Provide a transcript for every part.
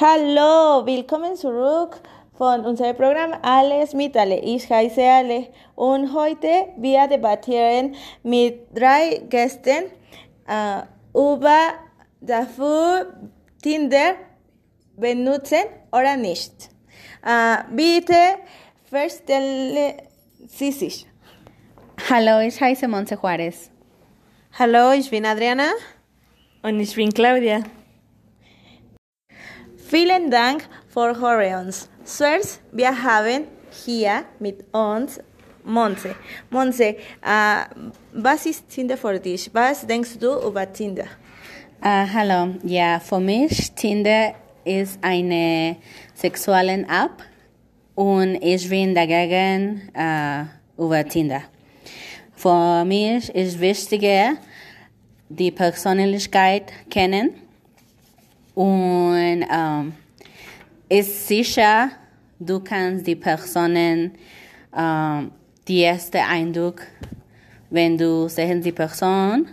Hallo, willkommen zurück von unserem Programm Alles mit alle. Ich heiße Ale und heute wir debattieren mit drei Gästen äh, über dafür Tinder benutzen oder nicht. Äh, bitte verstelle Sie sich. Hallo, ich heiße Monse Juárez. Hallo, ich bin Adriana. Und ich bin Claudia. Vielen Dank für uns. Zuerst, wir haben hier mit uns Monse. Monse, äh, was ist Tinder für dich? Was denkst du über Tinder? Uh, hallo, ja, für mich Tinder ist eine sexuelle App und ich bin dagegen uh, über Tinder. Für mich ist wichtiger, die Persönlichkeit kennen und ähm, ist sicher, du kannst die Personen, ähm, die erste Eindruck, wenn du sehen die Person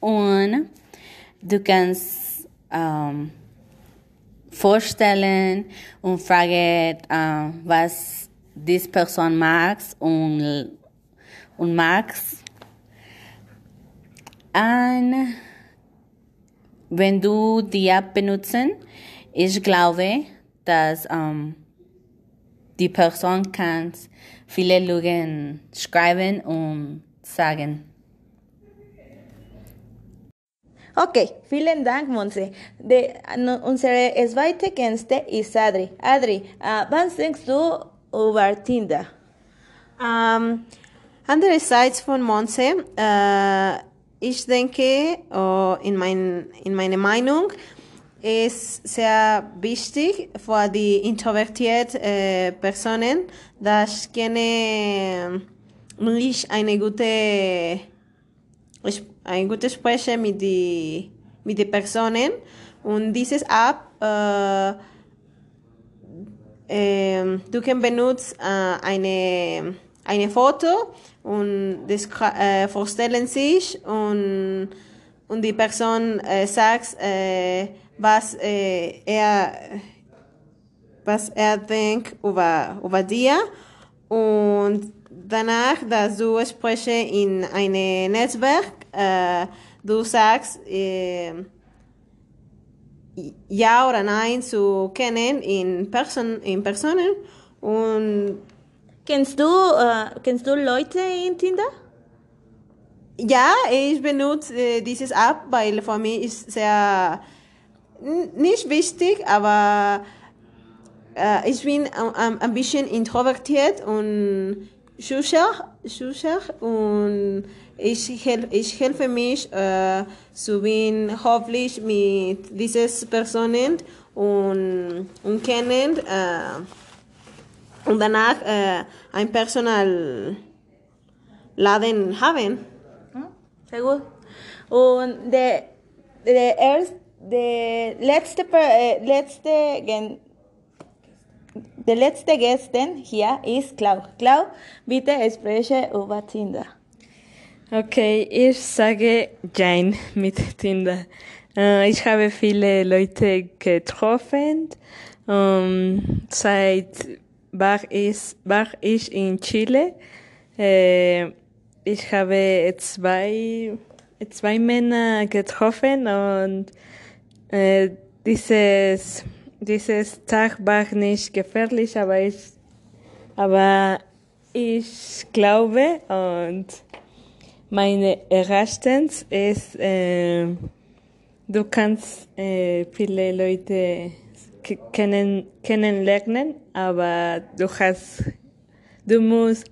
und du kannst ähm, vorstellen und fragen, äh, was diese Person mag und, und magst. Und wenn du die App benutzen, ich glaube, dass ähm, die Person kann viele Lügen schreiben und sagen. Okay, vielen Dank, Monse. De, no, unsere zweite Gäste ist Adri. Adri, uh, was denkst du über Tinder? Ähm, andererseits von Monse, äh, ich denke, oh, in, mein, in meiner Meinung, ist sehr wichtig für die introvertierten äh, Personen, dass keine nicht eine gute ein gutes Sprechen mit die mit den Personen. Und dieses App äh, äh, du kannst benutzen äh, eine eine Foto und das äh, vorstellen sich und, und die Person äh, sagt, äh, was äh, er was er denkt über, über dir. Und danach, dass du sprichst in einem Netzwerk, äh, du sagst äh, ja oder nein zu kennen in, Person, in Personen. Und Kennst du, äh, kennst du Leute in Tinder? Ja, ich benutze äh, dieses App, weil für mich ist sehr nicht wichtig, aber äh, ich bin ein, ein bisschen introvertiert und schüchtern, schüchtern und ich, helf, ich helfe mich äh, zu bin hoffentlich mit diesen Personen und, und kennen äh, und danach äh, ein Personal Laden haben. Sehr gut. Und der, der erste, der letzte, äh, letzte, der letzte Gästen hier ist Clau. Clau, bitte spreche über Tinder. Okay, ich sage Jane mit Tinder. Uh, ich habe viele Leute getroffen. Um, seit war ich, war ich in Chile. Äh, ich habe zwei, zwei Männer getroffen und äh, dieses, dieses Tag war nicht gefährlich, aber ich, aber ich glaube und meine Erachtens ist, äh, du kannst äh, viele Leute kennen, kennenlernen, aber du hast, du musst,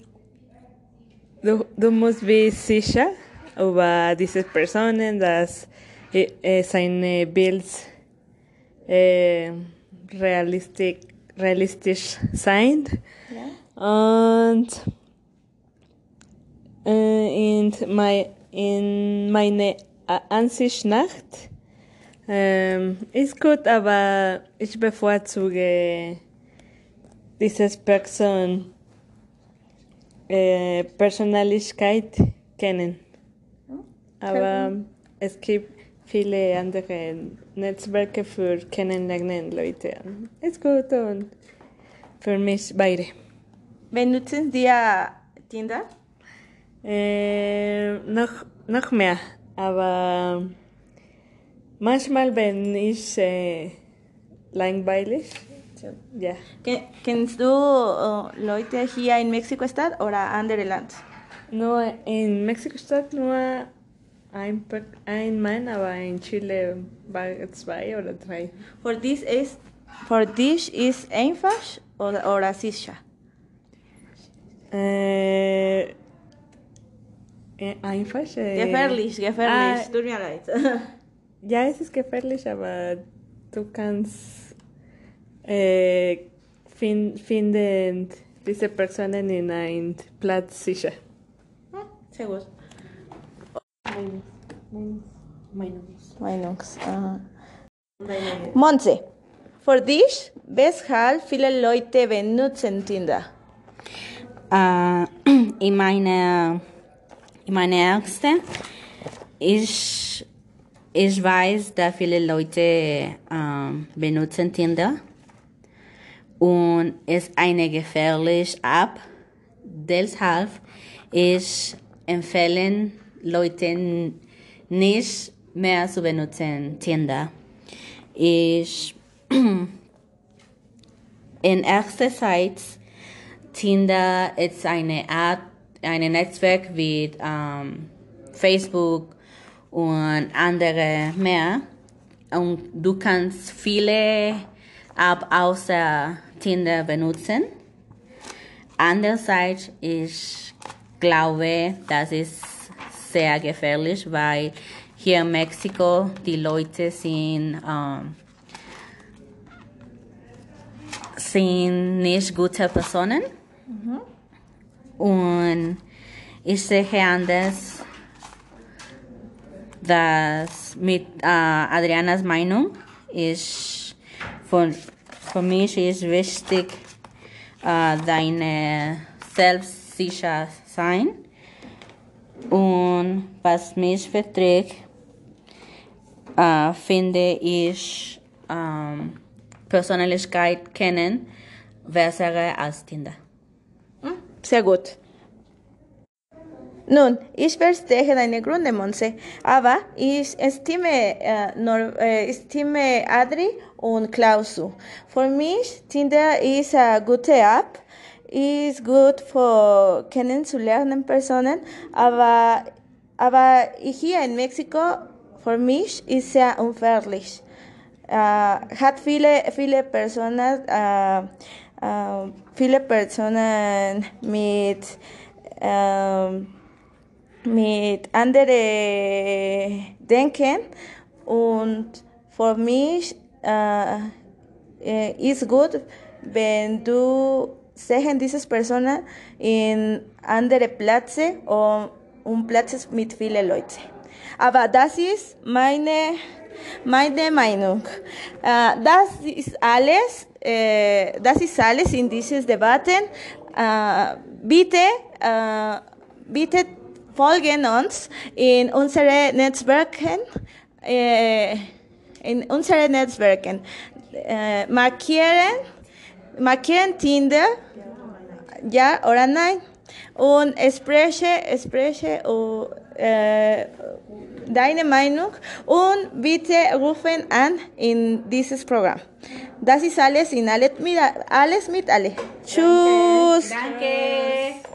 du, du musst wie sicher über diese Personen, dass äh, seine Bild äh, realistisch, realistisch sein. Ja. Und äh, in, mein, in meine Ansicht nach ähm, ist gut, aber ich bevorzuge dieses Person, äh, Persönlichkeit kennen. Aber es gibt viele andere Netzwerke für kennenlernen Leute. Ist gut und für mich beide. Benutzen Sie Tinder? Äh, noch, noch mehr, aber manchmal bin ich äh, langweilig. Ja. Ke- Kennst du äh, Leute hier in Mexiko-Stadt oder andere Land? Nur in Mexiko-Stadt nur ein, ein Mann, aber in Chile war zwei oder drei. Für dich ist, für dich ist einfach oder, oder sicher? Äh, äh, einfach. Äh, Gefährlich, gefährlich. Ah, Tut mir leid. Ja, es ist gefährlich, aber du kannst äh, fin finden diese Personen in einem Platz sicher. Sehr gut. Meinungs. aha. Monse, für dich, weshalb viele Leute benutzen Tinder? Äh, in meine, in meine Ärzte, ich, ich weiß, dass viele Leute ähm, benutzen Tinder und es eine gefährliche App. Deshalb ich empfehle Leuten nicht mehr zu benutzen Tinder. Ich in erster Zeit Tinder ist eine Art, ein Netzwerk wie ähm, Facebook und andere mehr. Und du kannst viele Apps außer Tinder benutzen. Andererseits, ich glaube, das ist sehr gefährlich, weil hier in Mexiko die Leute sind ähm, sind nicht gute Personen. Und ich sehe anders, dass mit äh, Adrianas Meinung ist, für, für mich ist wichtig, äh, deine selbstsicher sein. Und was mich verträgt, äh, finde ich ähm, Persönlichkeit kennen besser als Tinder. Sehr gut. Nun, ich verstehe deine Gründe, Monse, aber ich stimme, äh, Nor äh, stimme Adri und Klausu. Für mich, Tinder ist eine gute App, ist gut für kennenzulernen Personen, aber, aber hier in Mexiko, für mich, ist sehr unfairlich. Äh, hat viele, viele Personen, äh, äh, viele Personen mit, ähm, mit andere denken und für mich äh, äh, ist gut, wenn du sehen diese Personen in andere Plätze und, und Plätze mit vielen Leuten. Aber das ist meine, meine Meinung. Äh, das ist alles, äh, das ist alles in dieses Debatten. Äh, bitte, äh, bitte folgen uns in unsere Netzwerken, äh, in unsere Netzwerken. Äh, markieren, markieren Tinder, ja oder nein. Und spreche, spreche uh, äh, deine Meinung und bitte rufen an in dieses Programm. Das ist alles in alles mit, alles mit alle. Tschüss. Danke.